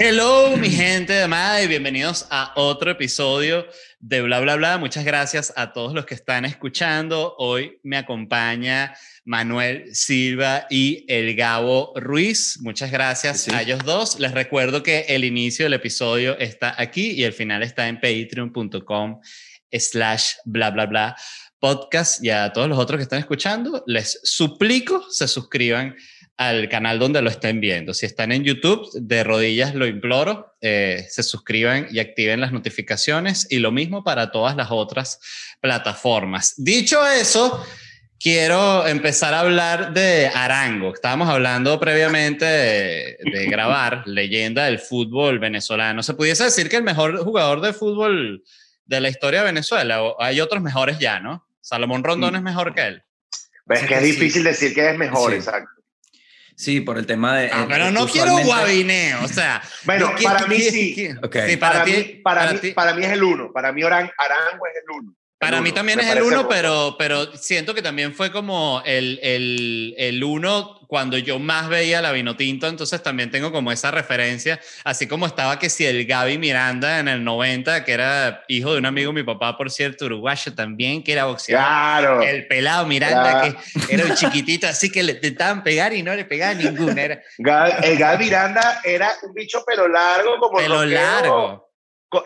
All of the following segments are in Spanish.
Hello, mi gente de amada, y bienvenidos a otro episodio de Bla Bla Bla. Muchas gracias a todos los que están escuchando. Hoy me acompaña Manuel Silva y el Gabo Ruiz. Muchas gracias Sí, a ellos dos. Les recuerdo que el inicio del episodio está aquí y el final está en patreon.com slash bla bla bla podcast y a todos los otros que están escuchando les suplico se suscriban al canal donde lo estén viendo. Si están en YouTube, de rodillas lo imploro, eh, se suscriban y activen las notificaciones y lo mismo para todas las otras plataformas. Dicho eso, quiero empezar a hablar de Arango. Estábamos hablando previamente de, de grabar leyenda del fútbol venezolano. ¿Se pudiese decir que el mejor jugador de fútbol de la historia de Venezuela? O hay otros mejores ya, ¿no? Salomón Rondón es mejor que él. Ves que es Sí. difícil decir que es mejor, Sí. exacto. Sí, por el tema de. Ah, eh, pero no quiero guabineo, o sea. Bueno, ¿qué- para mí sí. qué- Ok. Sí, para, Para, ti, mí, para, para mí, ti- para mí es el uno. Para mí Arango es el uno. Para mí también es el uno, pero, pero siento que también fue como el, el, el uno cuando yo más veía la Vinotinto, entonces también tengo como esa referencia, así como estaba que si el Gaby Miranda en el 90, que era hijo de un amigo de mi papá, por cierto, uruguayo también, que era boxeador. Claro. El pelado Miranda, Claro. que era un chiquitito, así que le intentaban pegar y no le pegaban ninguna. Era el Gal Miranda era un bicho pelo largo, como pelo rockero, largo.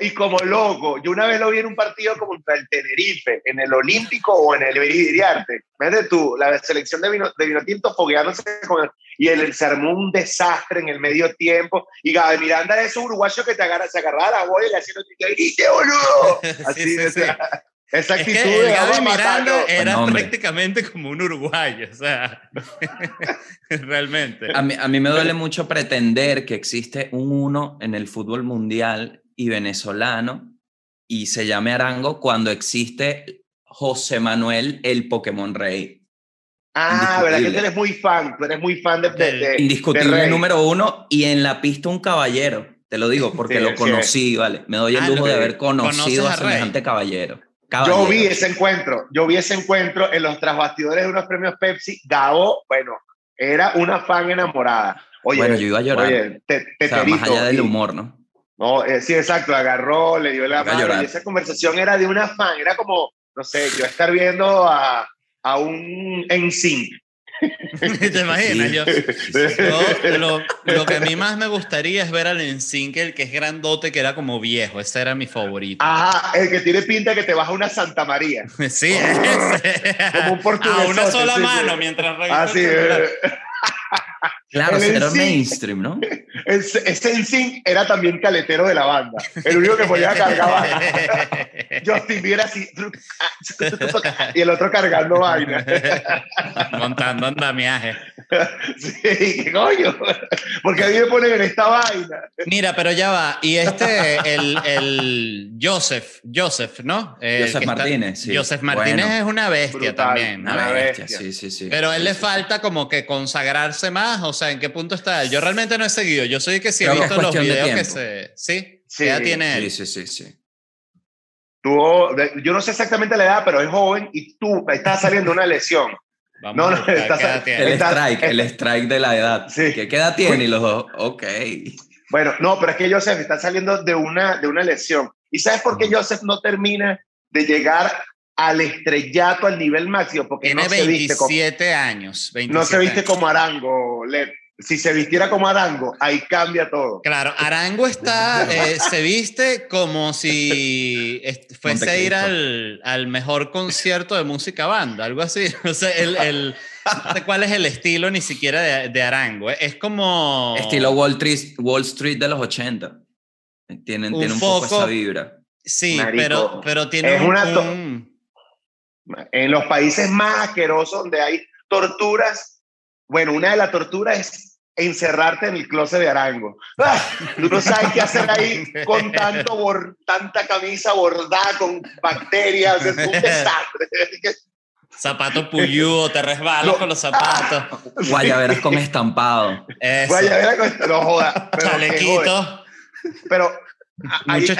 Y como loco. Yo una vez lo vi en un partido contra el Tenerife, en el Olímpico o en el Iriarte. Fíjate tú, la selección de vino, de vino tinto fogueándose con el- y él se armó un desastre en el medio tiempo. Y Gaby Miranda es un uruguayo que te agarra, se agarraba la bola y le hacía ¡Ay, grite, boludo! Sí, Así, sí, sí. sea, esa Es actitud que el de a Miranda era hombre. prácticamente como un uruguayo, o sea, realmente. A mí, a mí me duele mucho pretender que existe un uno en el fútbol mundial y venezolano y se llame Arango cuando existe José Manuel el Pokémon Rey. Ah, verdad que tú Indiscutible. eres muy fan, tú eres muy fan de... de- de- Indiscutible Rey. número uno y en la pista un caballero. Te lo digo porque Sí, lo sí. conocí, ¿vale? Me doy el Ah, lujo de haber conocido a a semejante caballero. Yo Caballero. vi ese encuentro, yo vi ese encuentro en los trasbastidores de unos premios Pepsi. Gabo, bueno, era una fan enamorada. Oye, Bueno, yo iba a llorar. oye, te, o sea, más allá del humor, ¿no? No, eh, sí, exacto, agarró, le dio la mano y esa conversación era de una fan, era como, no sé, yo estar viendo a, a un NSYNC. ¿Te imaginas? Sí. Yo, yo- lo, lo que a mí más me gustaría es ver al Ensign, el que es grandote, que era como viejo. Ese era mi favorito. Ajá, el que tiene pinta que te baja una Santa María. sí, ese. Como un portuguesote, A una sola sí, sí. mano mientras revisa Así, eh, Claro, El era mainstream, ¿no? ese, NSYNC era también caletero de la banda. El único que podía cargar vaina. Justin Bieber así y el otro cargando vaina. Montando andamiaje. Sí, ¿qué coño? Porque a mí me ponen en esta vaina. Mira, pero ya va. Y este, el, el Joseph, Joseph, ¿no? El Joseph que está- Martínez, sí. Joseph Martínez Bueno. es una bestia Brutal. también. Una Una bestia, bestia. sí, sí, sí. Pero a él Sí, le sí, falta como que consagrarse más, o sea, ¿en qué punto está él? Yo realmente no he seguido, yo soy que sí he Creo visto los videos que se... ¿Sí? Sí, ¿Qué edad tiene Sí, él? sí, sí, sí. Tuvo, de- yo no sé exactamente la edad, pero es joven y tú estás saliendo una lesión. Vamos No, no, buscar está- qué edad tiene. El Está- strike, el strike de la edad. Sí. ¿Qué, qué edad tiene? Y los dos, ok. Bueno, no, pero es que Joseph está saliendo de una, de una lesión. ¿Y sabes por qué Joseph no termina de llegar al estrellato, al nivel máximo? Porque Tiene no se viste como, 27 años. 27 no se viste años. como Arango. Led. Si se vistiera como Arango, ahí cambia todo. Claro, Arango está, eh, se viste como si fuese a ir al, al mejor concierto de música banda, algo así. No sé, el, el- no sé cuál es el estilo ni siquiera de, de Arango. eh. Es como... Estilo Wall Street, Wall Street de los 80. Tienen, Un tiene un poco poco- esa vibra. Sí, Marico, pero, pero tiene es un- una un- En los países más asquerosos donde hay torturas, bueno, una de las torturas es encerrarte en el closet de Arango. ¡Ah! Tú no sabes qué hacer ahí con tanto bor- tanta camisa bordada con bacterias, es un desastre. Zapato puyudo, te resbalas No. con los zapatos. Guayaberas con estampado. Eso. Ver la no joda. Pero. Chalequito, pero a- ahí- mucho ahí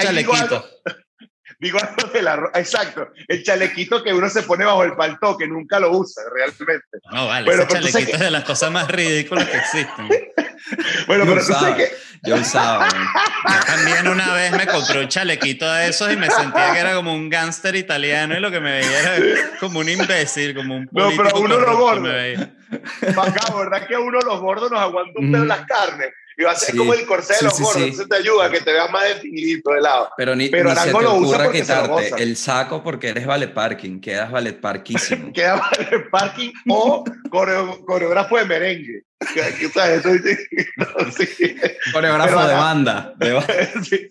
digo algo- de la ro- exacto, el chalequito que uno se pone bajo el palto, que nunca lo usa realmente. No, vale, Bueno, ese chalequito que- es de las cosas más ridículas que existen. Bueno, pero tú sabes usaba. que yo usaba. Yo también una vez me compré un chalequito de esos y me sentía que era como un gángster italiano y lo que me veía era como un imbécil, como un No, pero uno lo gordo. Acá, ¿verdad que uno los gordos nos aguanta un pedo Mm. las carnes? Y va a ser Sí. como el corsé de los sí, gordos, sí. eso te ayuda a que te veas más definidito de lado. Pero ni, Pero ni se Arango te lo usa ocurra quitarte el saco porque eres valet parking, quedas valet parquísimo. Queda para el parking o coreo- coreógrafo de merengue. ¿sabes? Coreógrafo Pero de banda. de ba- Sí.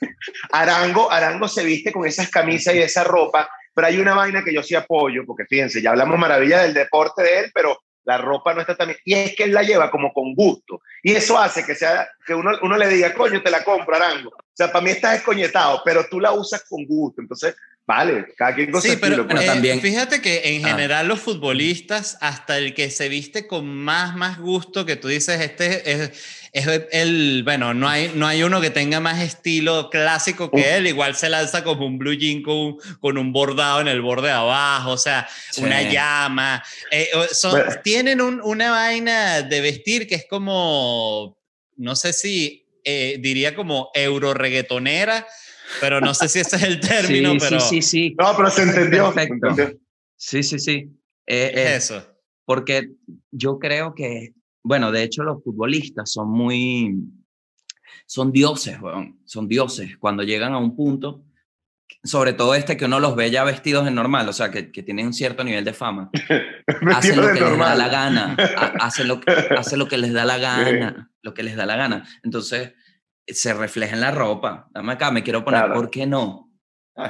Arango, Arango se viste con esas camisas y esa ropa, pero hay una vaina que yo sí apoyo, porque fíjense, ya hablamos maravilla del deporte de él, pero la ropa no está tan bien. Y es que él la lleva como con gusto. Y eso hace que, sea, que uno, uno le diga, coño, te la compro, Arango. O sea, para mí estás escoñetado, pero tú la usas con gusto. Entonces, vale, cada quien con su Sí, pero estilo, pues. Bueno, eh, también- fíjate que en Ah. general los futbolistas, hasta el que se viste con más, más gusto, que tú dices, este es, es el, bueno, no hay, no hay uno que tenga más estilo clásico que Uf. él, igual se lanza como un blue jean con, con un bordado en el borde de abajo, o sea, Sí. una llama. Eh, son- Bueno. tienen un- una vaina de vestir que es como, no sé si eh, diría como euro reggaetonera, pero no sé si ese es el término, sí, pero sí, sí, sí. No, pero se entendió. Perfecto. Sí, sí, sí. Eh, ¿qué eh, es eso. porque yo creo que, bueno, de hecho los futbolistas son muy, son dioses, weón, son dioses cuando llegan a un punto, sobre todo este que uno los ve ya vestidos en normal, o sea, que, que tienen un cierto nivel de fama, hacen lo de que les da la gana, ha- hacen lo, que- hacen lo que les da la gana, lo que les da la gana. Entonces, se refleja en la ropa. Dame acá, me quiero poner, Claro. ¿por qué no?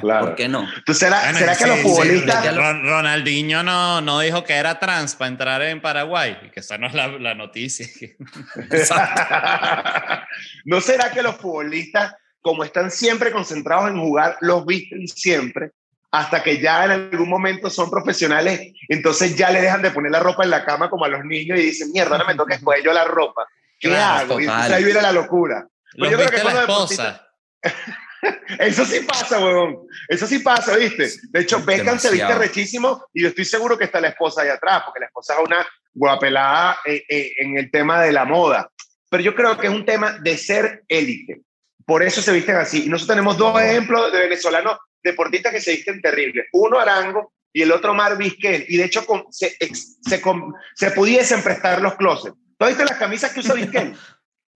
Claro. ¿Por qué no? Entonces, ¿será, Bueno, ¿será que sí, los sí, futbolistas... que Ron- Ronaldinho no, no dijo que era trans para entrar en Paraguay, y que esa no es la, la noticia. ¿No será que los futbolistas, como están siempre concentrados en jugar, los visten siempre? Hasta que ya en algún momento son profesionales, entonces ya le dejan de poner la ropa en la cama como a los niños y dicen, mierda, ahora me toca escoger yo la ropa. ¿Qué Claro, hago? Y entonces total. ahí viene la locura. Los yo creo viste que la con los esposa. Eso sí pasa, huevón. Eso sí pasa, ¿viste? De hecho, Beckham se viste rechísimo y yo estoy seguro que está la esposa ahí atrás, porque la esposa es una guapelada eh, eh, en el tema de la moda. Pero yo creo que es un tema de ser élite. Por eso se visten así. Y nosotros tenemos dos ejemplos de venezolanos deportistas que se visten terribles. Uno Arango y el otro Mar Vizquel. Y de hecho con- se, ex- se, con- se pudiesen prestar los closets. ¿Tú has visto las camisas que usa Vizquel?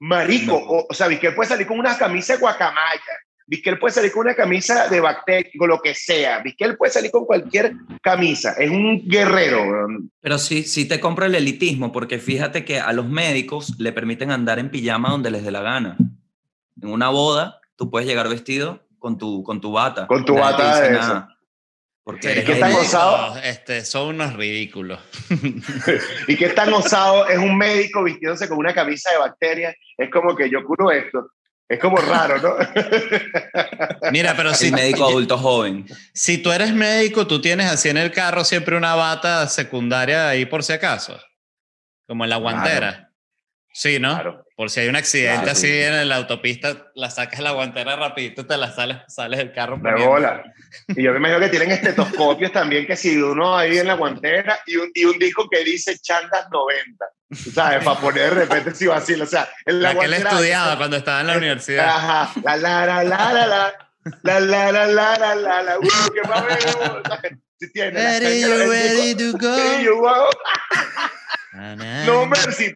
Marico, No. o, o sea, Vizquel puede salir con una camisa de guacamaya. Vizquel puede salir con una camisa de bacteria, con lo que sea. Vizquel puede salir con cualquier camisa. Es un guerrero. Pero sí, sí te compro el elitismo, porque fíjate que a los médicos le permiten andar en pijama donde les dé la gana. En una boda, tú puedes llegar vestido con tu, con tu bata. Con tu bata de nada, Porque eres ¿qué tan osado? Este, son unos ridículos. Y qué tan osado es un médico vistiéndose con una camisa de bacterias. Es como que yo curo esto. Es como raro, ¿no? Mira, pero si, El médico adulto joven. si tú eres médico, tú tienes así en el carro siempre una bata secundaria ahí por si acaso. Como en la guantera. Sí, ¿no? Claro. Por si hay un accidente Claro, así sí. en la autopista, la sacas la guantera rapidito, te la sales, sales del carro. De poniendo. bola. Y yo me imagino que tienen estetoscopios también, que si uno ahí en la guantera y un, y un disco que dice Chandas 90. ¿Sabes? Para poner de repente si vacila. O sea, en la, La que él guantera- estudiaba cuando estaba en la universidad. Ajá. La la la la la la. La la la la la la la. Uy, qué más bello. Si tiene. la No, Mercy.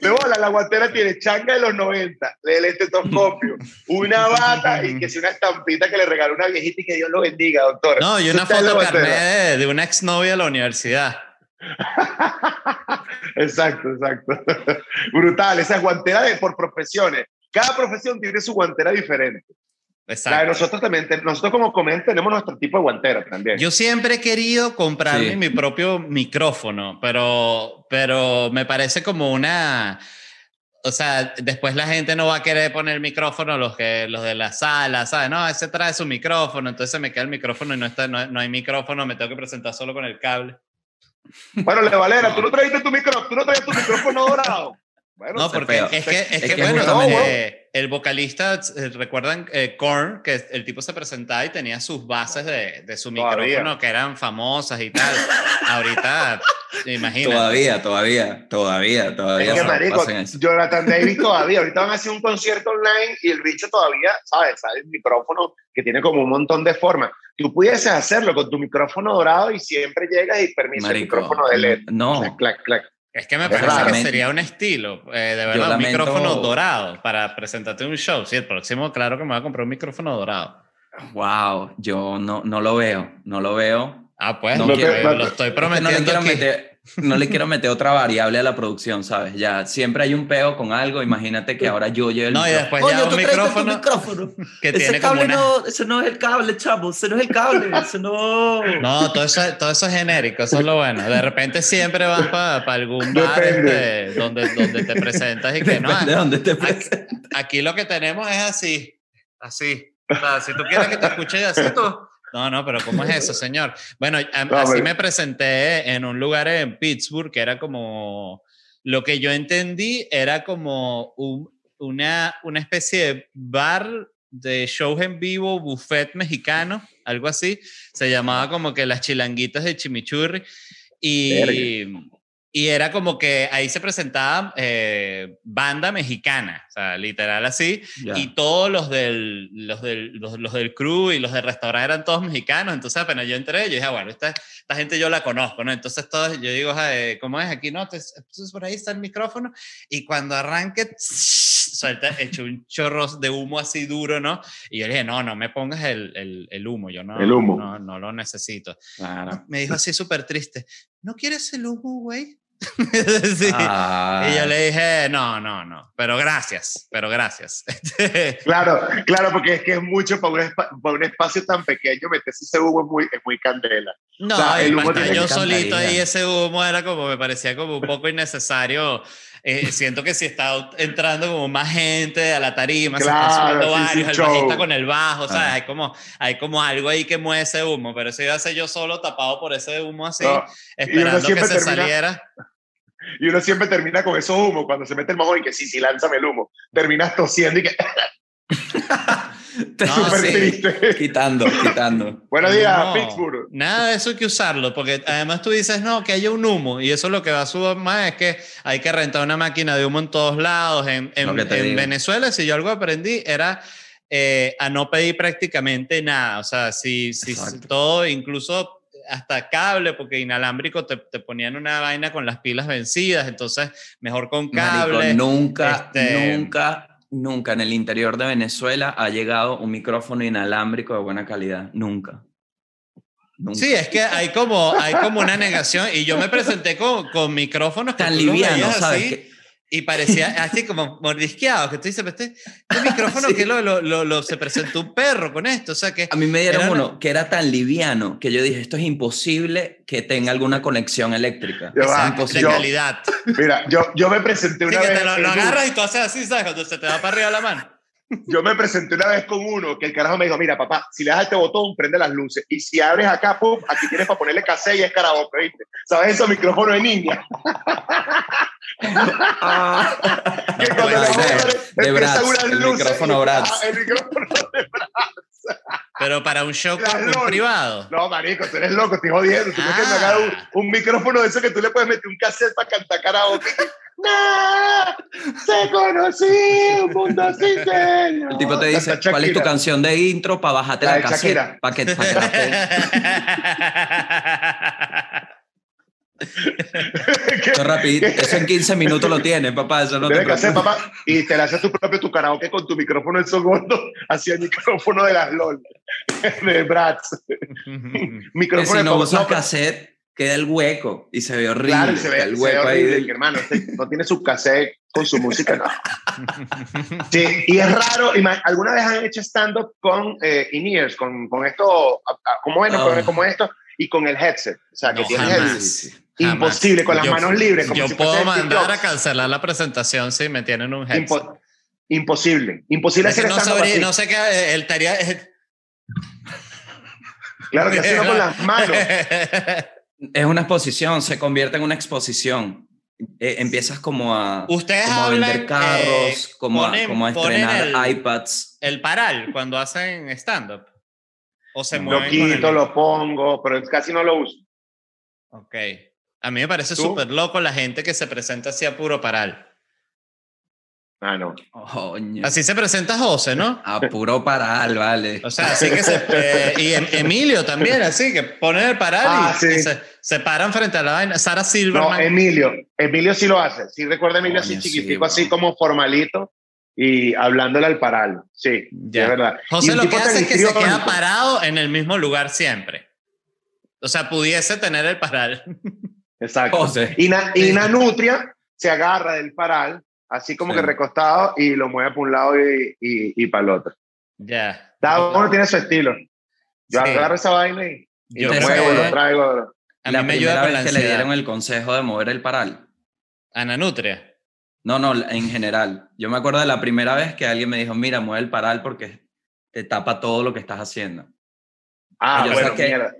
De bola, la guantera tiene changa de los 90, el estetoscopio, una bata y que si una estampita que le regaló una viejita y que Dios lo bendiga, doctor. No, y una foto carnet de, una exnovia de la universidad. Exacto, exacto. Brutal, esa es guantera de, por profesiones. Cada profesión tiene su guantera diferente. Exacto. nosotros también, nosotros como comen tenemos nuestro tipo de guantera también. Yo siempre he querido comprarme Sí. mi propio micrófono, pero, pero me parece como una... O sea, después la gente no va a querer poner micrófono los, que, los de la sala, ¿sabes? No, ese trae su micrófono, entonces me queda el micrófono y no, está, no, no hay micrófono, me tengo que presentar solo con el cable. Bueno, Le Valera, tú no trajiste tu micrófono, tú no traes tu micrófono dorado. Bueno, No, se porque feo. es que, es Es que, que bueno, justamente- eh, el vocalista, eh, ¿recuerdan eh, Korn? Que el tipo se presentaba y tenía sus bases de, de su Todavía. micrófono que eran famosas y tal. Ahorita, imagínate. Todavía, todavía, todavía, todavía. Es que, marico. Jonathan Davis todavía, ahorita van a hacer un concierto online y el bicho todavía, ¿sabes? Sabe el micrófono que tiene como un montón de formas. Tú pudieses hacerlo con tu micrófono dorado y siempre llegas y permiso el micrófono de LED. No, Clac, clac, clac. Es que me parece que sería un estilo, eh, de verdad, un micrófono dorado para presentarte un show. Sí, el próximo, claro que me voy a comprar un micrófono dorado. wow, yo no, no lo veo, no lo veo. Ah, pues, No lo, quiero- que- lo estoy Es que no le prometiendo quiero aquí. meter, no le quiero meter otra variable a la producción, ¿sabes? Ya siempre hay un peo con algo. Imagínate que ahora yo llevo el No, y micrófono. después ya Coño, un tú traiste tu micrófono micrófono. que Ese tiene como cable una... no, ese no es el cable, chavo. Ese no es el cable. Ese no. No, todo eso, todo eso es genérico, eso es lo bueno. De repente siempre vas para algún bar este, donde, donde te presentas y que no, Depende de dónde te aquí, aquí lo que tenemos es así, así. O sea, si tú quieres que te escuche así, tú... No, no, pero ¿cómo es eso, señor? Bueno, a- No, así pero- me presenté en un lugar en Pittsburgh que era como... Lo que yo entendí era como un- una, una especie de bar de shows en vivo, buffet mexicano, algo así. Se llamaba como que las chilanguitas de chimichurri. Y, y era como que ahí se presentaba eh, banda mexicana, o sea, literal así. Ya. Y todos los del, los, del, los, los del crew y los del restaurante eran todos mexicanos. Entonces apenas yo entré, yo dije, ah, bueno, esta, esta gente yo la conozco, ¿no? Entonces todos, yo digo, "Ah, eh, ¿cómo es aquí? No, entonces, entonces por ahí está el micrófono. Y cuando arranque, suelta, hecho un chorro de humo así duro, ¿no? Y yo le dije, no, no me pongas el, el, el humo, yo no, El humo. no, no lo necesito. Claro. Me dijo así súper triste, ¿no quieres el humo, güey? Sí. Ah, Y yo le dije, no, no, no, pero gracias, pero gracias. Claro, claro, porque es que es mucho para un, espa- para un espacio tan pequeño, meterse ese humo es muy, es muy candela. No, O sea, y el humo yo solito ahí, ese humo era como, me parecía como un poco innecesario. Eh, siento que si está entrando como más gente a la tarima, se Claro, están subiendo sí, sí, varios, el bajista con el bajo, o sea, Ah. hay como, hay como algo ahí que mueve ese humo, pero eso iba a ser yo solo tapado por ese humo así, No, esperando que se termina- saliera. Y uno siempre termina con esos humos cuando se mete el mojón y que sí, sí, lánzame el humo. Terminas tosiendo y que No, súper sí. triste. Quitando, quitando. Buenos días, No, Pittsburgh. Nada de eso hay que usarlo, porque además tú dices, no, que haya un humo, y eso lo que va a subir más es que hay que rentar una máquina de humo en todos lados. En, en- en. Venezuela, si yo algo aprendí, era eh, a no pedir prácticamente nada. O sea, si, si Exacto. todo, incluso hasta cable, porque inalámbrico te, te ponían una vaina con las pilas vencidas, entonces mejor con cable. Marico, nunca, este- nunca, nunca en el interior de Venezuela ha llegado un micrófono inalámbrico de buena calidad. Nunca. Nunca. Sí, es que hay como, hay como una negación y yo me presenté con, con micrófonos que Tan tú los liviano, veías ¿sabes? así, Que- y parecía así como mordisqueado, que tú dices, este, este micrófono Sí. que lo, lo, lo- lo- se presentó un perro con esto, o sea que... A mí me dieron una- uno que era tan liviano que yo dije, esto es imposible que tenga alguna conexión eléctrica. Es va, de imposible. yo- calidad. Mira, yo, yo me presenté Sí, una que vez. te lo, agarras y tú haces así, ¿sabes? Cuando se te va para arriba la mano. Yo me presenté una vez con uno que el carajo me dijo, mira, papá, si le das a este botón, prende las luces. Y si abres acá, pum, aquí tienes para ponerle cassette y es karaoke, ¿viste? ¿Sabes esos micrófonos de niña? Ah. Que cuando de- de Bratz, el y-. Ah, El micrófono de Bratz. Pero para un show un privado. No, marico, tú eres loco, estoy jodiendo. Tú crees que me Ah. un, un micrófono de eso que tú le puedes meter un cassette para cantar karaoke. ¡No! ¡Se conocí! ¡Un mundo sin señor! El tipo te dice, ¿cuál es tu canción de intro para bajarte La la, cassette? Para que, pa' que. Eso rapidito. Eso en 15 minutos lo tienes, papá. Eso no te Tienes que hacer, preocupes. papá, y te le haces tu propio tu karaoke con tu micrófono en segundo hacia el micrófono de las LOL, de Bratz. Que Micrófono si de no usas no, cassette, queda el hueco y se ve horrible. Claro, y se ve, el se ve hueco ahí. del- que, hermano, este no tiene su cassette con su música, no. Sí, y es raro, ¿alguna vez han hecho stand-up con eh, in-ears, con, con esto, como, bueno, Oh. con- como esto, y con el headset? O sea, que No, tienes jamás. el... Jamás. Imposible, con las Yo- manos libres. Como Yo si puedo mandar a cancelar la presentación si me tienen un headset. Impo- imposible. Imposible Es hacer no, sabría, no sé qué, eh, él estaría... Claro que hacerlo con las manos. Es una exposición, se convierte en una exposición. eh, empiezas como a, Ustedes como a vender carros, eh, como, ponen- a, como a ponen estrenar el- iPads. El paral cuando hacen stand-up. O se Lo mueven el- quito, lo pongo, pero casi no lo uso. Ok. A mí me parece súper loco la gente que se presenta así a puro paral. Ah, no. Así se presenta José, ¿no? A puro paral, vale. O sea, así que se... eh, y em- Emilio también, así que ponen el paral Ah, y, sí. y se, se paran frente a la vaina. Sara No, Silverman. Emilio. Emilio sí lo hace. Sí recuerda a Emilio así Coño, chiquitico, así como formalito y hablándole al paral. Sí, Ya. es verdad. José lo que hace es que se queda parado en el mismo lugar siempre. O sea, pudiese tener el paral. Exacto. José. Y, Na- y Nanutria se agarra del paral, así como Sí. que recostado, y lo mueve para un lado y, y, y para el otro. ya. Cada uno tiene su estilo. Yo Sí. agarro esa vaina y, y Yo lo muevo, lo traigo. A la mí me primera ayuda con la que le dieron el consejo de mover el paral. Ana Nutria. No, no, en general. Yo me acuerdo de la primera vez que alguien me dijo, mira, mueve el paral porque te tapa todo lo que estás haciendo. Ah, Yo bueno, saqué- mierda.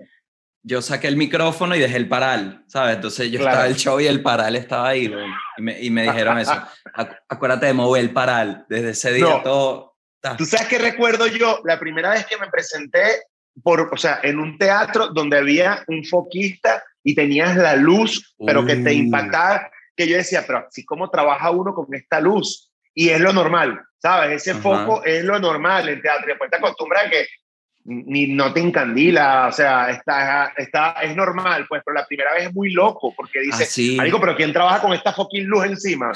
Yo saqué el micrófono y dejé el paral, ¿sabes? Entonces yo Claro. estaba el show y el paral estaba ahí, y, me, y me dijeron eso. Acu- acuérdate de mover el paral. Desde ese día No. todo... ¿Tú sabes qué recuerdo yo? La primera vez que me presenté, por, o sea, en un teatro donde había un foquista y tenías la luz, pero que te Uh. impactaba, que yo decía, pero así como trabaja uno con esta luz. Y es lo normal, ¿sabes? Ese Ajá. foco es lo normal en teatro. Y después te acostumbras a que ni no te encandila, o sea, está, está, es normal, pues, pero la primera vez es muy loco porque dices, Así. Marico, pero ¿quién trabaja con esta fucking luz encima?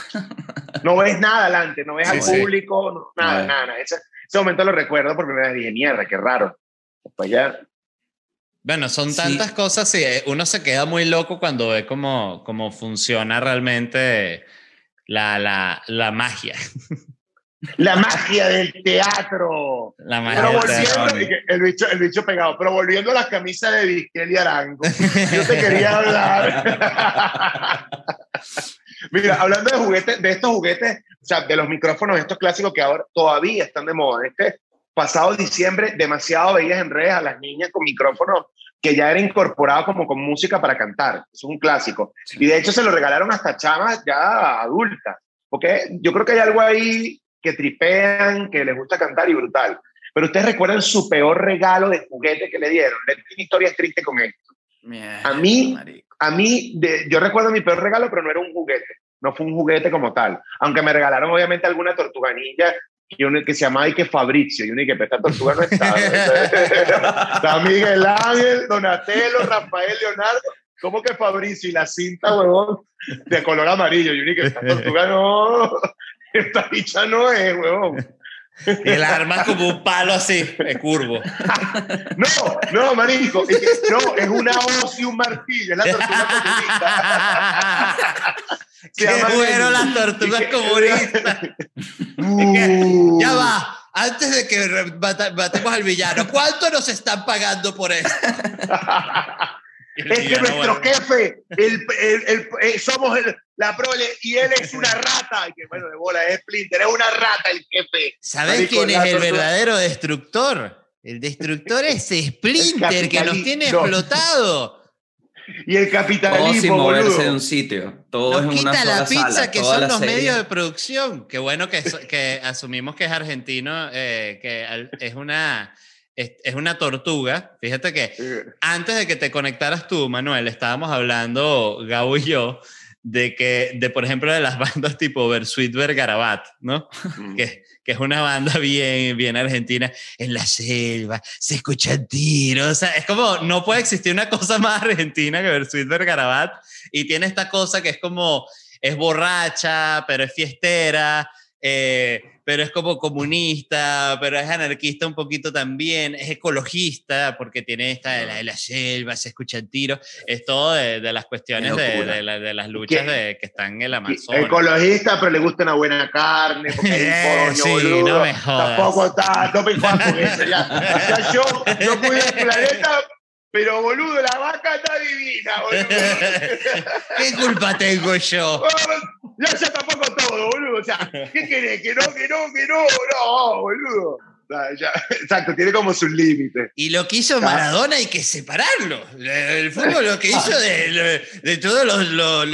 No ves nada adelante, no ves Sí, al sí. público, no- nada, No. nada, nada. Ese, ese momento lo recuerdo por primera vez, dije, mierda, qué raro. Después ya, Bueno, son Sí. tantas cosas, sí, eh, uno se queda muy loco cuando ve cómo, cómo funciona realmente la, la, la magia. la magia del teatro. La magia Pero del volviendo, teatro. y que el bicho, el bicho pegado, pero volviendo a las camisas de Vizquel y Arango, yo te quería hablar. Mira, hablando de juguetes, de estos juguetes, o sea, de los micrófonos, estos clásicos que ahora todavía están de moda. Este pasado diciembre, demasiado veías en redes a las niñas con micrófonos que ya era incorporado como con música para cantar. Es un clásico. Y de hecho se lo regalaron hasta chamas ya adultas. Porque yo creo que hay algo ahí que tripean, que les gusta cantar y brutal. Pero ustedes recuerdan su peor regalo de juguete que le dieron. Le tengo historias tristes con esto. A mí- Marico. A mí, de- yo recuerdo mi peor regalo, pero no era un juguete. No fue un juguete como tal. Aunque me regalaron, obviamente, alguna tortuganilla y uno que se llamaba Ike Fabricio. Y uno que esta tortuga no estaba. Está Miguel Ángel, Donatello, Rafael, Leonardo. ¿Cómo que Fabricio? Y la cinta, huevón, de color amarillo. Y uno que esta tortuga no. Esta bicha no es, huevón. Y el arma es como un palo así, eh, curvo. No, no, marico. es que- no, es una hoz y un martillo. Es la tortuga comunista. Se Qué bueno las tortugas comunistas. Uh. Ya va, antes de que matemos al villano, ¿cuánto nos están pagando por esto? Es que nuestro bueno, jefe, el, el- el- eh, somos el- la prole y él es una rata. Y que bueno, de bola, es Splinter, es una rata el jefe. ¿Sabes Marico, quién es la el verdadero destructor? El destructor es Splinter, que nos tiene no. explotado. Y el Todo sin capitalismo, moverse boludo. de un sitio. Todo Nos es una quita la sola pizza, sala, que son la los serie. medios de producción. Qué bueno que, so- que asumimos que es argentino, eh, que es una, es, es una tortuga. Fíjate que antes de que te conectaras tú, Manuel, estábamos hablando, Gabo y yo, de que, de por ejemplo, de las bandas tipo Versuit Vergarabat, ¿no? Que, que es una banda bien, bien argentina. En la selva se escuchan tiros. O sea, es como, no puede existir una cosa más argentina que Versuit Vergarabat. Y tiene esta cosa que es como, es borracha, pero es fiestera. Eh, pero es como comunista, pero es anarquista un poquito también, es ecologista, porque tiene esta de la, de la selva, se escuchan tiros, es todo de, de las cuestiones de, de la- de las luchas que están en el Amazonas. Ecologista, pero le gusta una buena carne. Porque hay Eh, sí, boludo. no me jodas. Tampoco está, no me jodas con eso. Ya, ya yo, yo cuido el planeta, pero boludo, la vaca está divina, boludo. ¿Qué culpa tengo yo? Ya, ya tampoco todo, boludo. O sea, ¿qué querés? Que no, que no, que no, no, boludo. exacto, tiene como sus límites. Y lo que hizo Maradona hay que separarlo. El fútbol lo que hizo de, de todos los, los,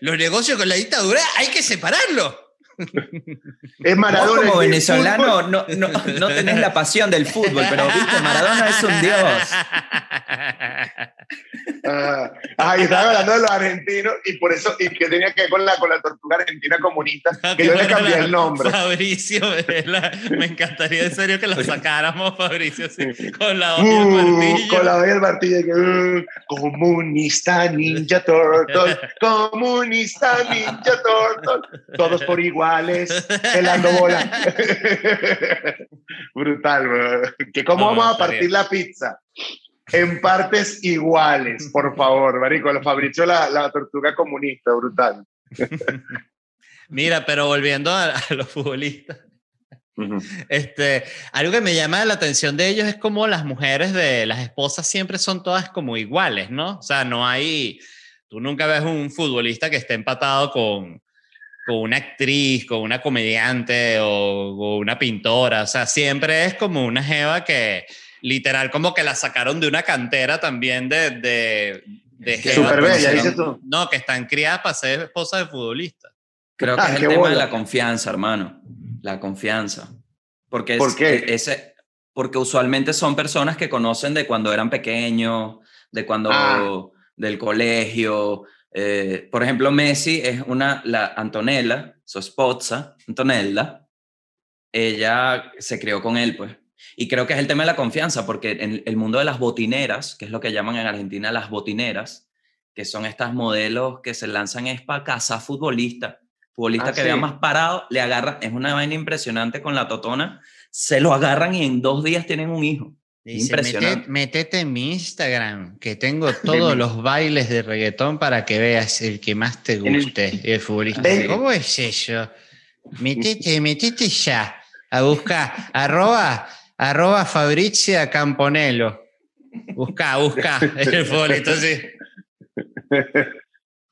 los negocios con la dictadura hay que separarlo. Es Maradona. Vos como venezolano no, no, no, tenés la pasión del fútbol, pero viste, Maradona es un dios. Ah, ah, y estaba hablando de los argentinos y por eso, y que tenía que ver con la, con la tortuga argentina comunista, ah, que yo le cambié el nombre. Fabricio, me encantaría en serio que lo sacáramos, Fabricio, con la hoja uh, martillo. Con la hoja y el martillo, que, uh, comunista ninja turtle, comunista ninja turtle, todos por iguales, pelando bola. Brutal, que cómo vamos a partir la pizza en partes iguales, por favor, marico. Lo fabrició la, la tortuga comunista, brutal. Mira, pero volviendo a, los futbolistas. Este, algo que me llama la atención de ellos es como las mujeres de las esposas siempre son todas como iguales, ¿no? O sea, no hay, tú nunca ves un futbolista que esté empatado con, con una actriz, con una comediante o, o, una pintora, o sea, siempre es como una jeva que, literal como que la sacaron de una cantera también de... de, de Súper bella, dices tú. No, que están criadas para ser esposa de futbolista. Creo que ah, es el tema de la confianza, hermano. La confianza. Porque ¿Por qué? Ese, porque usualmente son personas que conocen de cuando eran pequeños, de cuando... Ah. del colegio. Eh, por ejemplo, Messi es una, la Antonella, su esposa, Antonella, ella se crió con él, pues. Y creo que es el tema de la confianza, porque en el mundo de las botineras, que es lo que llaman en Argentina las botineras, que son estas modelos que se lanzan es para cazar futbolistas. Futbolista ah, que vea más parado, le agarran, es una vaina impresionante con la totona, se lo agarran y en dos días tienen un hijo. Impresionante. Metete, en mi Instagram, que tengo todos los bailes de reggaetón para que veas el que más te guste, el, futbolista. ¿Cómo es eso? Metete, metete ya a buscar, arroba arroba Fabricia Camponello. Busca, busca el folito, sí.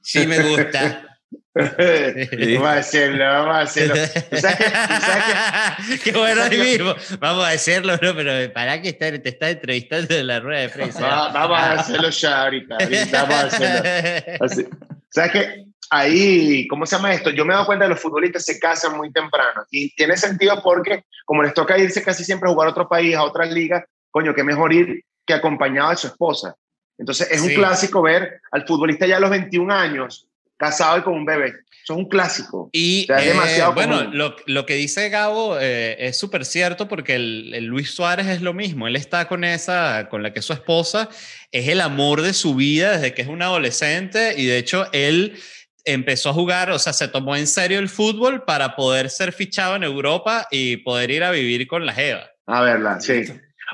Sí me gusta. vamos a hacerlo, vamos a hacerlo. qué, bueno ahí mismo. Vamos a hacerlo, no, pero para que te está entrevistando en la rueda de prensa. vamos a hacerlo ya ahorita. vamos a hacerlo. ¿Sabes qué? ahí, ¿cómo se llama esto? Yo me he dado cuenta que los futbolistas se casan muy temprano y tiene sentido porque como les toca irse casi siempre a jugar a otro país, a otra liga, coño, qué mejor ir que acompañado de su esposa. Entonces es un clásico ver al futbolista ya a los 21 años casado y con un bebé. Eso es un clásico. Y es demasiado eh, bueno, lo, lo, que dice Gabo eh, es súper cierto porque el, el, Luis Suárez es lo mismo. Él está con esa, con la que es su esposa, es el amor de su vida desde que es un adolescente y de hecho él empezó a jugar, o sea, se tomó en serio el fútbol para poder ser fichado en Europa y poder ir a vivir con la Jeva. A verla, sí.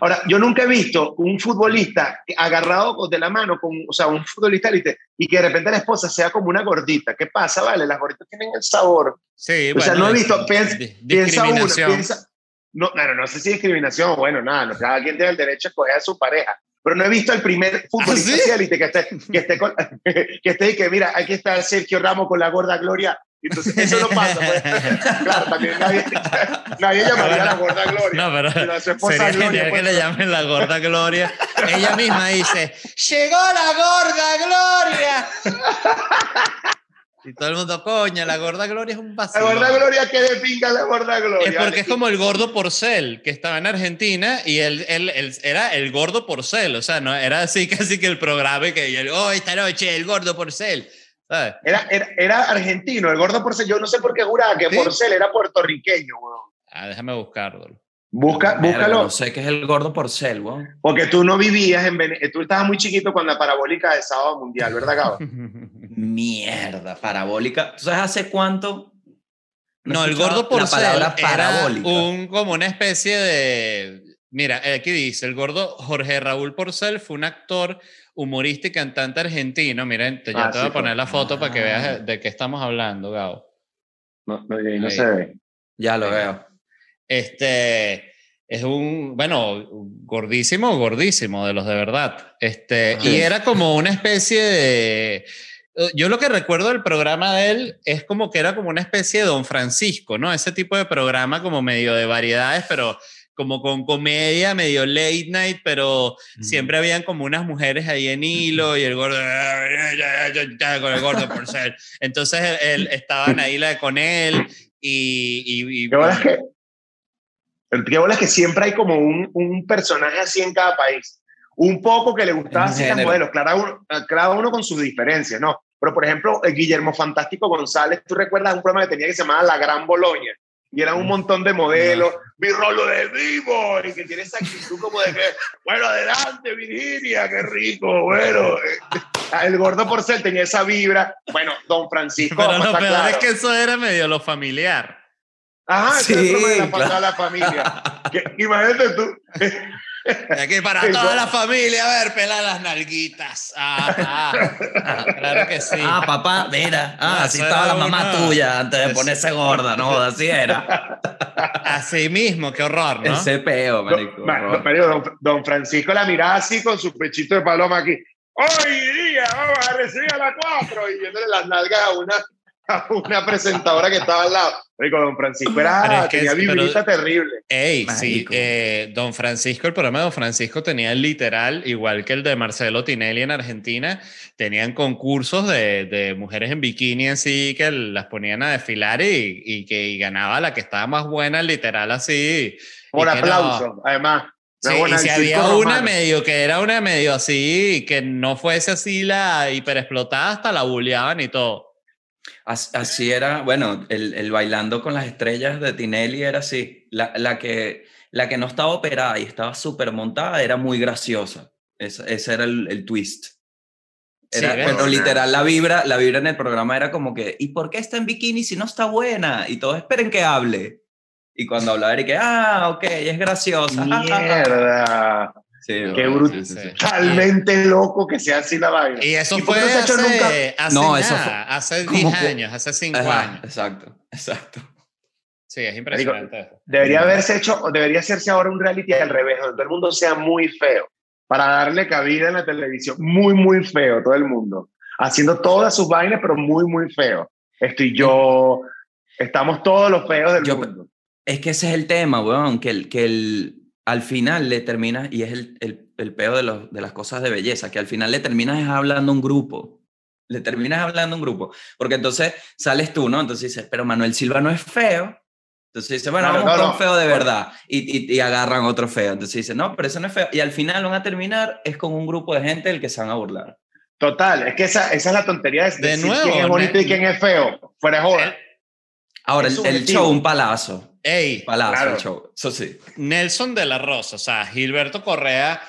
Ahora, yo nunca he visto un futbolista agarrado de la mano con, o sea, un futbolista y que de repente la esposa sea como una gordita. ¿Qué pasa? Vale, las gorditas tienen el sabor. Sí, o sea, no he visto, piensa, piensa uno, piensa, no, no, no sé si discriminación, bueno, nada, no, cada quien tiene el derecho a escoger a su pareja, pero no he visto al primer futbolista ¿Ah, élite que esté, que esté, con, que esté y que mira, aquí está Sergio Ramos con la gorda Gloria. Entonces, eso no pasa. Pues. Claro, también nadie, nadie llamaría a la gorda Gloria. No, pero sería Gloria, que le llamen la gorda Gloria. Ella misma dice, ¡Llegó la gorda Gloria! Y todo el mundo, coña, la gorda Gloria es un vacío. La gorda Gloria, ¿qué de pinga la gorda Gloria? Es porque es como el gordo porcel, que estaba en Argentina y él, él, era el gordo porcel, o sea, no era así casi que el programa que yo, oh, esta noche el gordo porcel. ¿Sabes? Era, era, era, argentino, el gordo porcel. Yo no sé por qué juraba que porcel era puertorriqueño, weón. Ah, déjame buscarlo. Busca, búscalo. No sé qué es el gordo porcel, weón. Porque tú no vivías en Venezuela. Tú estabas muy chiquito cuando la parabólica de sábado mundial, ¿verdad, Gabo? Mierda, parabólica. ¿Tú sabes hace cuánto? No, el gordo por era un, como una especie de... Mira, aquí dice, el gordo Jorge Raúl Porcel fue un actor, humorista y cantante argentino. Miren, ya ah, te voy a poner la foto para que veas ah. de qué estamos hablando, Gabo. No, no, no se ve. Ya lo veo. Este es un, bueno, gordísimo, gordísimo, de los de verdad. Este, Y era como una especie de yo lo que recuerdo del programa de él es como que era como una especie de Don Francisco, ¿no? Ese tipo de programa como medio de variedades, pero como con comedia, medio late night, pero siempre habían como unas mujeres ahí en hilo y el gordo, con el gordo por ser. Entonces él, estaban ahí la, con él y... y, ¿Qué bolas que, qué bolas que siempre hay como un, un personaje así en cada país? Un poco que le gustaba así las modelos, cada uno, cada uno con sus diferencias, ¿no? Pero, por ejemplo, Guillermo Fantástico González, ¿tú recuerdas un programa que tenía que se llamaba La Gran Boloña? Y eran un montón de modelos, mi rolo de vivo, y que tiene esa actitud como de que, bueno, adelante Virginia, qué rico, bueno. El gordo porcel tenía esa vibra. Bueno, don Francisco. Pero lo peor es que eso era medio lo familiar. Ajá, sí, de la, la familia. que, imagínate tú, Aquí para toda la familia, a ver, pela las nalguitas. Ah, ah, claro que sí. Ah, papá, mira. Ah, así estaba la mamá tuya antes de ponerse gorda, ¿no? Así era. Así mismo, qué horror, ¿no? Ese peo, marico. don, don, Francisco la miraba así con su pechito de paloma aquí. Hoy día vamos a recibir a las cuatro y viéndole las nalgas a una una presentadora que estaba al lado. Rico, don Francisco era, tenía vibrita terrible. Ey, sí, eh, don Francisco, el programa de don Francisco tenía literal, igual que el de Marcelo Tinelli en Argentina, tenían concursos de, de mujeres en bikini así que las ponían a desfilar y, y que ganaba la que estaba más buena, literal así. Por aplauso, además. Sí, y si había una medio que era una medio así, que no fuese así la hiperexplotada, hasta la bulleaban y todo. Así era, bueno, el, el, Bailando con las Estrellas de Tinelli era así. La, la que, la que no estaba operada y estaba súper montada era muy graciosa. ese era el, el twist. Era, pero literal, la vibra, la vibra en el programa era como que, ¿y por qué está en bikini si no está buena? Y todos esperen que hable. Y cuando hablaba, era que, ah, ok, es graciosa. Mierda. Qué brutalmente loco que sea así la vaina. Y eso fue hace, hace, no, eso fue, hace 10 años, hace 5 años. Exacto, exacto. Sí, es impresionante. debería haberse hecho, debería hacerse ahora un reality al revés, donde todo el mundo sea muy feo, para darle cabida en la televisión. Muy, muy feo, todo el mundo. Haciendo todas sus vainas, pero muy, muy feo. Estoy yo, estamos todos los feos del mundo. Es que ese es el tema, weón, que el, que el, al final le terminas, y es el, el, el peo de, los, de las cosas de belleza, que al final le terminas hablando un grupo. Le terminas hablando un grupo. Porque entonces sales tú, ¿no? Entonces dices, pero Manuel Silva no es feo. Entonces dices, bueno, vamos con un feo de verdad. Y, y, agarran otro feo. Entonces dices, no, pero eso no es feo. Y al final van a terminar es con un grupo de gente del que se van a burlar. Total, es que esa, esa es la tontería de, de nuevo, quién es bonito y quién es feo. Fuera de joder. Ahora, el, el show, un palazo. Ey, palazo show. Eso sí. Nelson de la Rosa, o sea, Gilberto Correa.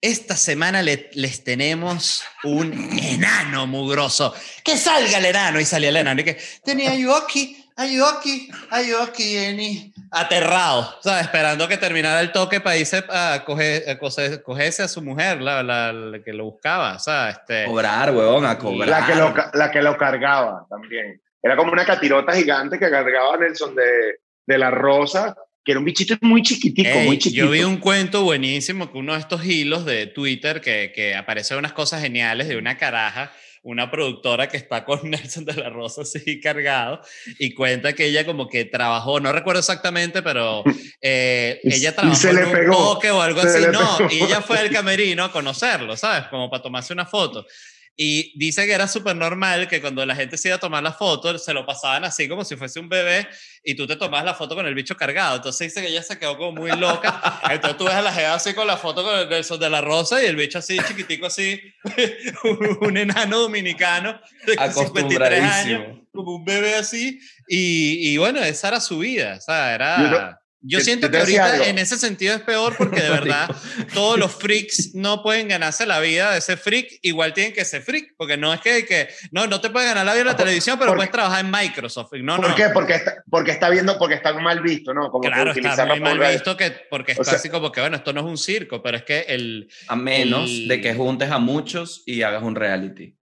Esta semana les tenemos un enano mugroso. Que salga el enano. Y salía el enano. Y que tenía yo aquí, aquí, aquí, Eni. Aterrado, o sea, esperando que terminara el toque para irse a, coger, cogerse a su mujer, la, la, que lo buscaba, o sea, este... Cobrar, huevón, a cobrar. La que lo, la que lo cargaba también. Era como una catirota gigante que cargaba Nelson de, de la Rosa, que era un bichito muy chiquitico, muy chiquito. Yo vi un cuento buenísimo que uno de estos hilos de Twitter que, que aparece unas cosas geniales de una caraja una productora que está con Nelson de la Rosa así cargado y cuenta que ella como que trabajó, no recuerdo exactamente, pero eh, ella trabajó en un pegó, o algo así, no, y ella fue al camerino a conocerlo, ¿sabes? Como para tomarse una foto. Y dice que era súper normal que cuando la gente se iba a tomar la foto, se lo pasaban así como si fuese un bebé y tú te tomabas la foto con el bicho cargado. Entonces dice que ella se quedó como muy loca. Entonces tú ves a la gente así con la foto con el de la rosa y el bicho así chiquitico así, un enano dominicano de 53 años, como un bebé así. Y, y bueno, esa era su vida. O sea, era... Yo siento que ahorita en ese sentido es peor porque de verdad todos los freaks no pueden ganarse la vida de ser freak, igual tienen que ser freak, porque no es que, que no, no te puedes ganar la vida en la televisión, pero puedes trabajar en Microsoft. No, ¿Por qué? Porque está, porque está viendo, porque está mal visto, ¿no? Como claro, está muy mal visto que, porque está así como que, bueno, esto no es un circo, pero es que el... A menos de que juntes a muchos y hagas un reality.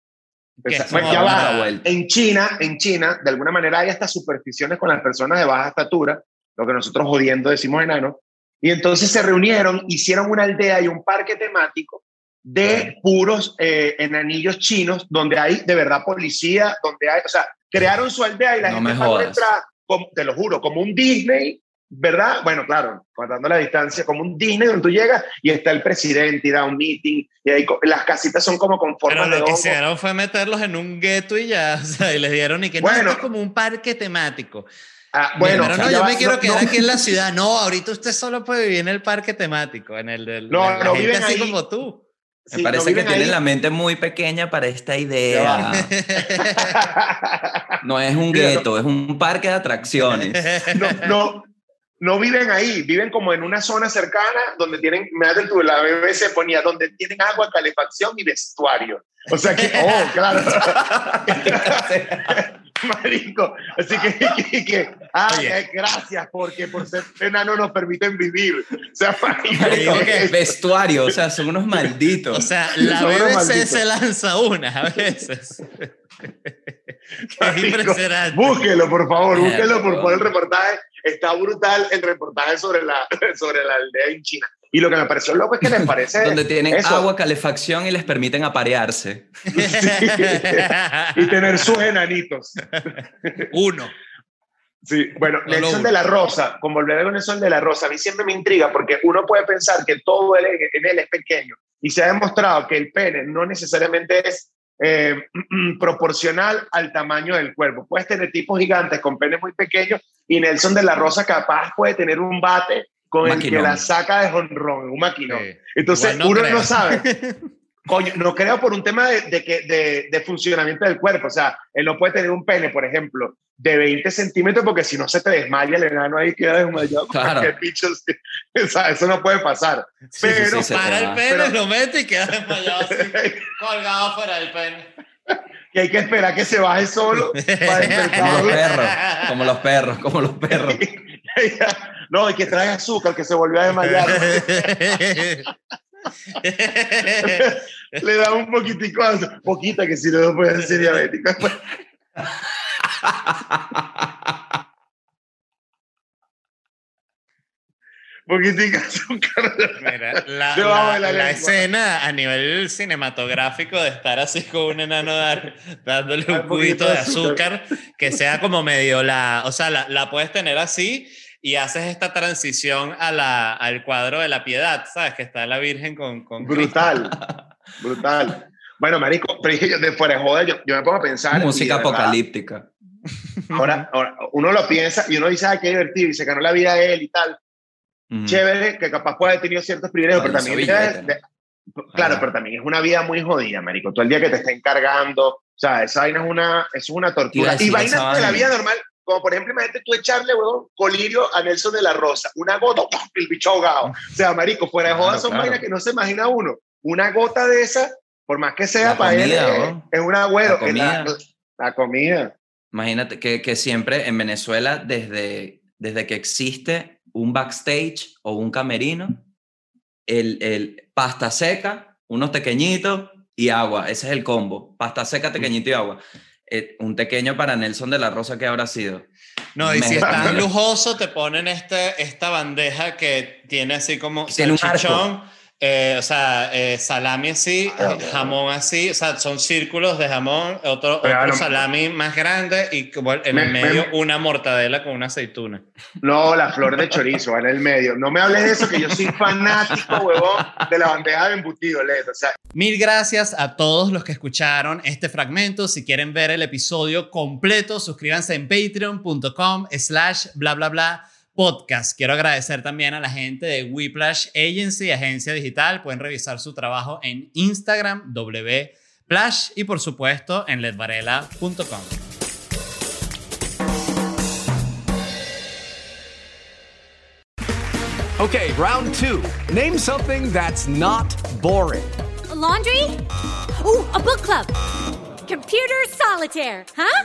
En China, en China, de alguna manera hay hasta supersticiones con las personas de baja estatura lo que nosotros jodiendo decimos enano, y entonces se reunieron, hicieron una aldea y un parque temático de puros eh, enanillos chinos, donde hay de verdad policía, donde hay, o sea, crearon su aldea y la gente entra, como, te lo juro, como un Disney, ¿verdad? Bueno, claro, guardando la distancia, como un Disney donde tú llegas y está el presidente y da un meeting y ahí las casitas son como con forma Pero de lo que hongo. hicieron fue meterlos en un gueto y ya, o sea, y les dieron y que no, Bueno. esto es como un parque temático. Ah, bueno, pero no, yo va, me quiero no, quedar no. aquí en la ciudad. No, ahorita usted solo puede vivir en el parque temático, en el del No, la no, gente viven así ahí. como tú. Me Sí, parece no que viven tienen ahí. la mente muy pequeña para esta idea. No es un gueto, es un parque de atracciones. no, no, no viven ahí, viven como en una zona cercana donde tienen, me hace tú, la BBC ponía, donde tienen agua, calefacción y vestuario. O sea que, oh, claro. Marico, así que, que, que ah, Oye. eh, gracias porque por ser enano nos permiten vivir. O sea, marico, que- Vestuario, o sea, son unos malditos. O sea, la Son BBC se lanza una a veces. Marico, impresionante. Búsquelo, por favor, búsquelo, por favor, el reportaje. Está brutal el reportaje sobre la, sobre la aldea en China. Y lo que me pareció loco es que les parece... donde tienen eso. agua, calefacción y les permiten aparearse. y tener sus enanitos. Uno. Sí, bueno, No Nelson de la Rosa, con volver a Nelson de la Rosa, a mí siempre me intriga porque uno puede pensar que todo él, en él es pequeño y se ha demostrado que el pene no necesariamente es eh, proporcional al tamaño del cuerpo. Puedes tener tipos gigantes con penes muy pequeños y Nelson de la Rosa capaz puede tener un bate con el que la saca de jonrón, un maquinón. Sí. Entonces no uno creo. no sabe. Coño, no creo por un tema de, de, que, de, de funcionamiento del cuerpo. O sea, él no puede tener un pene, por ejemplo, de 20 centímetros porque si no se te desmaya el enano ahí queda desmayado. Claro. O sea, eso no puede pasar. Sí, Pero- sí, para el pene, Pero- lo mete y queda desmayado así, colgado fuera del pene. que hay que esperar que se baje solo para Como los perros, como los perros, como los perros. No, hay que traer azúcar que se volvió a desmayar. Le da un poquitico, poquita que si no puede ser diabético. poquitico de azúcar. Mira, la, la- escena a nivel cinematográfico de estar así con un enano dar- dándole Un cubito de de azúcar que sea como medio la, o sea, la, la puedes tener así y haces esta transición a la, al cuadro de la piedad, ¿sabes? Que está la Virgen con... con Brutal, brutal. Bueno, marico, pero dije yo, de fuera de joda, yo, yo me pongo a pensar. Música de apocalíptica. Ahora, ahora, uno lo piensa y uno dice, ay, qué divertido, y se ganó la vida a él y tal. Ujú. Chévere, que capaz puede haber tenido ciertos privilegios, pero también. hizo de- billete, ¿no? de- claro, Ah. pero también es una vida muy jodida, marico. Todo el día que te estén cargando, o sea, esa vaina es una, es una tortura. Y vainas de la vida normal, como por ejemplo, imagínate tú echarle, huevón, colirio a Nelson de la Rosa, una gota, ¡pum! el bicho ahogado. O sea, marico, fuera de joda Claro, son claro. vainas que no se imagina uno. Una gota de esa, por más que sea La para él, comida, es, weón. es un agüero. La comida. la comida. Imagínate que, que siempre en Venezuela, desde, desde que existe un backstage o un camerino, el, el pasta seca, unos tequeñitos y agua. Ese es el combo. Pasta seca, tequeñito y agua. Eh, un tequeño para Nelson de la Rosa que habrá sido. No, y si estás lujoso, te ponen este, esta bandeja que tiene así como Tiene un arco. Eh, o sea, eh, salami así, Ah, eh, jamón así, o sea, son círculos de jamón, otro, Pero otro no- salami más grande y como en Me- el me- medio una mortadela con una aceituna. No, la flor de chorizo en el medio. No me hables de eso, que yo soy fanático, huevón, de la bandeja de embutido, Leto. O sea, Mil gracias a todos los que escucharon este fragmento. Si quieren ver el episodio completo, suscríbanse en patreon.com slash bla bla bla podcast. Quiero agradecer también a la gente de Whiplash Agency, agencia digital. Pueden revisar su trabajo en Instagram, wplash y por supuesto en ledvarela.com. Okay, round two. Name something that's not boring. A laundry? Ooh, a book club. Computer solitaire, huh?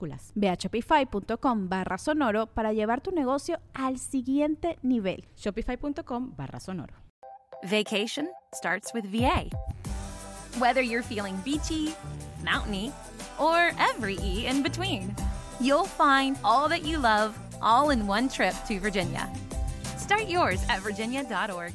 minúsculas. Ve a shopify.com barra sonoro para llevar tu negocio al siguiente nivel. Shopify.com barra sonoro. Vacation starts with VA. Whether you're feeling beachy, mountainy, or every E in between, you'll find all that you love all in one trip to Virginia. Start yours at virginia.org.